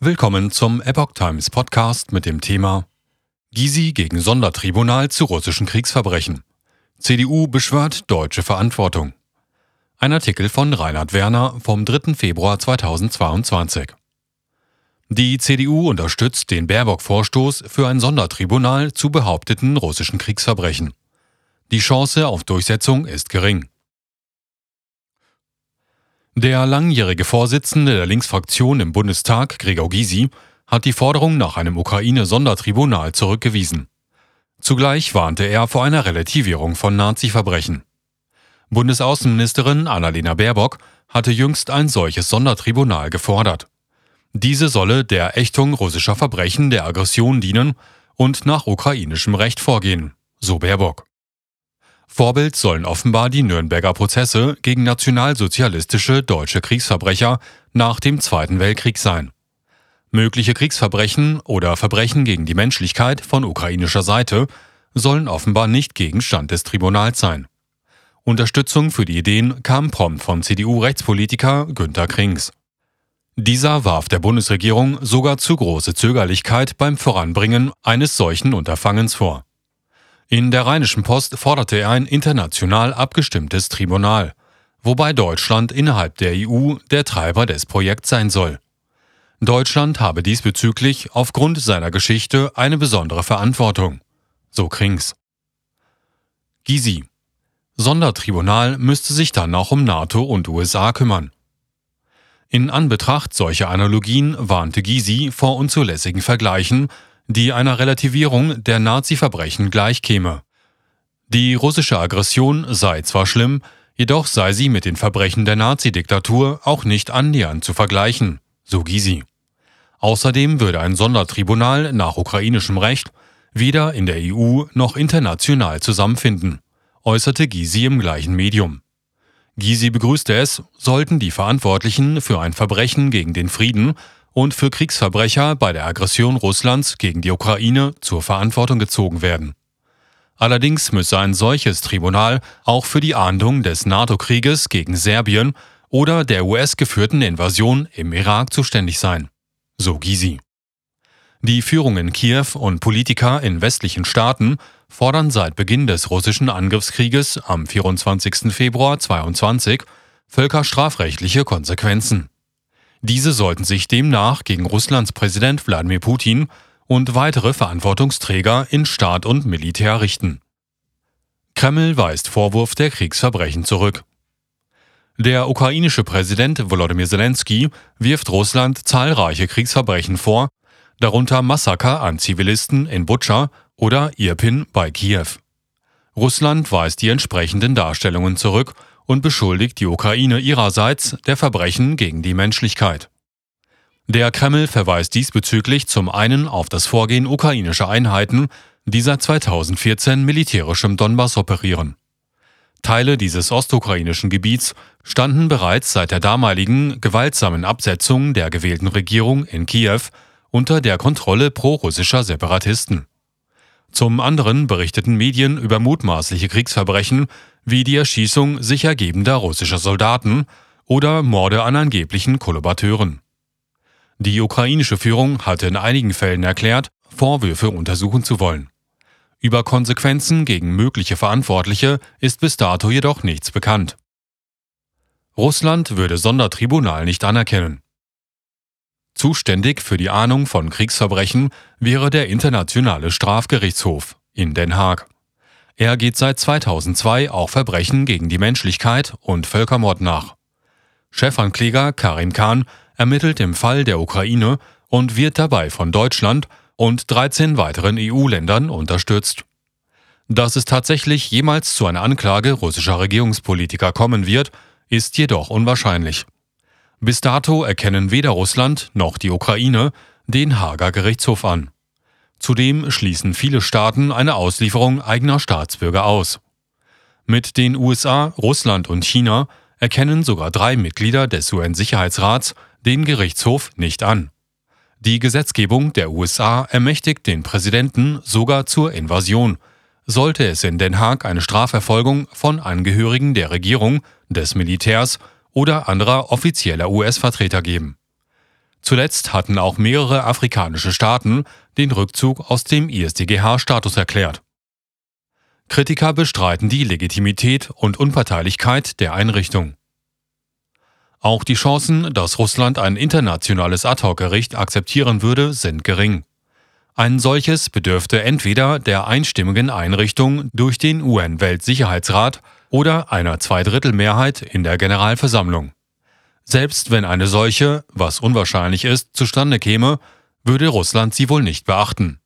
Willkommen zum Epoch Times Podcast mit dem Thema Gysi gegen Sondertribunal zu russischen Kriegsverbrechen. CDU beschwört deutsche Verantwortung. Ein Artikel von Reinhard Werner vom 3. Februar 2022. Die CDU unterstützt den Baerbock-Vorstoß für ein Sondertribunal zu behaupteten russischen Kriegsverbrechen. Die Chance auf Durchsetzung ist gering. Der langjährige Vorsitzende der Linksfraktion im Bundestag, Gregor Gysi, hat die Forderung nach einem Ukraine-Sondertribunal zurückgewiesen. Zugleich warnte er vor einer Relativierung von Nazi-Verbrechen. Bundesaußenministerin Annalena Baerbock hatte jüngst ein solches Sondertribunal gefordert. Diese solle der Ächtung russischer Verbrechen der Aggression dienen und nach ukrainischem Recht vorgehen, so Baerbock. Vorbild sollen offenbar die Nürnberger Prozesse gegen nationalsozialistische deutsche Kriegsverbrecher nach dem Zweiten Weltkrieg sein. Mögliche Kriegsverbrechen oder Verbrechen gegen die Menschlichkeit von ukrainischer Seite sollen offenbar nicht Gegenstand des Tribunals sein. Unterstützung für die Ideen kam prompt von CDU-Rechtspolitiker Günter Krings. Dieser warf der Bundesregierung sogar zu große Zögerlichkeit beim Voranbringen eines solchen Unterfangens vor. In der Rheinischen Post forderte er ein international abgestimmtes Tribunal, wobei Deutschland innerhalb der EU der Treiber des Projekts sein soll. Deutschland habe diesbezüglich aufgrund seiner Geschichte eine besondere Verantwortung, so Krings. Gysi Sondertribunal müsste sich dann auch um NATO und USA kümmern. In Anbetracht solcher Analogien warnte Gysi vor unzulässigen Vergleichen die einer Relativierung der Nazi-Verbrechen gleichkäme. Die russische Aggression sei zwar schlimm, jedoch sei sie mit den Verbrechen der Nazi-Diktatur auch nicht annähernd zu vergleichen, so Gysi. Außerdem würde ein Sondertribunal nach ukrainischem Recht weder in der EU noch international zusammenfinden, äußerte Gysi im gleichen Medium. Gysi begrüßte es, sollten die Verantwortlichen für ein Verbrechen gegen den Frieden und für Kriegsverbrecher bei der Aggression Russlands gegen die Ukraine zur Verantwortung gezogen werden. Allerdings müsse ein solches Tribunal auch für die Ahndung des NATO-Krieges gegen Serbien oder der US-geführten Invasion im Irak zuständig sein, so Gysi. Die Führung in Kiew und Politiker in westlichen Staaten fordern seit Beginn des russischen Angriffskrieges am 24. Februar 2022 völkerstrafrechtliche Konsequenzen. Diese sollten sich demnach gegen Russlands Präsident Wladimir Putin und weitere Verantwortungsträger in Staat und Militär richten. Kreml weist Vorwurf der Kriegsverbrechen zurück. Der ukrainische Präsident Volodymyr Zelensky wirft Russland zahlreiche Kriegsverbrechen vor, darunter Massaker an Zivilisten in Butscha oder Irpin bei Kiew. Russland weist die entsprechenden Darstellungen zurück und beschuldigt die Ukraine ihrerseits der Verbrechen gegen die Menschlichkeit. Der Kreml verweist diesbezüglich zum einen auf das Vorgehen ukrainischer Einheiten, die seit 2014 militärisch im Donbass operieren. Teile dieses ostukrainischen Gebiets standen bereits seit der damaligen gewaltsamen Absetzung der gewählten Regierung in Kiew unter der Kontrolle prorussischer Separatisten. Zum anderen berichteten Medien über mutmaßliche Kriegsverbrechen wie die Erschießung sich ergebender russischer Soldaten oder Morde an angeblichen Kollaborateuren. Die ukrainische Führung hatte in einigen Fällen erklärt, Vorwürfe untersuchen zu wollen. Über Konsequenzen gegen mögliche Verantwortliche ist bis dato jedoch nichts bekannt. Russland würde Sondertribunal nicht anerkennen. Zuständig für die Ahnung von Kriegsverbrechen wäre der Internationale Strafgerichtshof in Den Haag. Er geht seit 2002 auch Verbrechen gegen die Menschlichkeit und Völkermord nach. Chefankläger Karim Khan ermittelt im Fall der Ukraine und wird dabei von Deutschland und 13 weiteren EU-Ländern unterstützt. Dass es tatsächlich jemals zu einer Anklage russischer Regierungspolitiker kommen wird, ist jedoch unwahrscheinlich. Bis dato erkennen weder Russland noch die Ukraine den Hager Gerichtshof an. Zudem schließen viele Staaten eine Auslieferung eigener Staatsbürger aus. Mit den USA, Russland und China erkennen sogar drei Mitglieder des UN-Sicherheitsrats den Gerichtshof nicht an. Die Gesetzgebung der USA ermächtigt den Präsidenten sogar zur Invasion, sollte es in Den Haag eine Strafverfolgung von Angehörigen der Regierung, des Militärs oder anderer offizieller US-Vertreter geben. Zuletzt hatten auch mehrere afrikanische Staaten den Rückzug aus dem ISDGH-Status erklärt. Kritiker bestreiten die Legitimität und Unparteilichkeit der Einrichtung. Auch die Chancen, dass Russland ein internationales Ad-hoc-Gericht akzeptieren würde, sind gering. Ein solches bedürfte entweder der einstimmigen Einrichtung durch den UN-Weltsicherheitsrat oder einer Zweidrittelmehrheit in der Generalversammlung. Selbst wenn eine solche, was unwahrscheinlich ist, zustande käme, würde Russland sie wohl nicht beachten.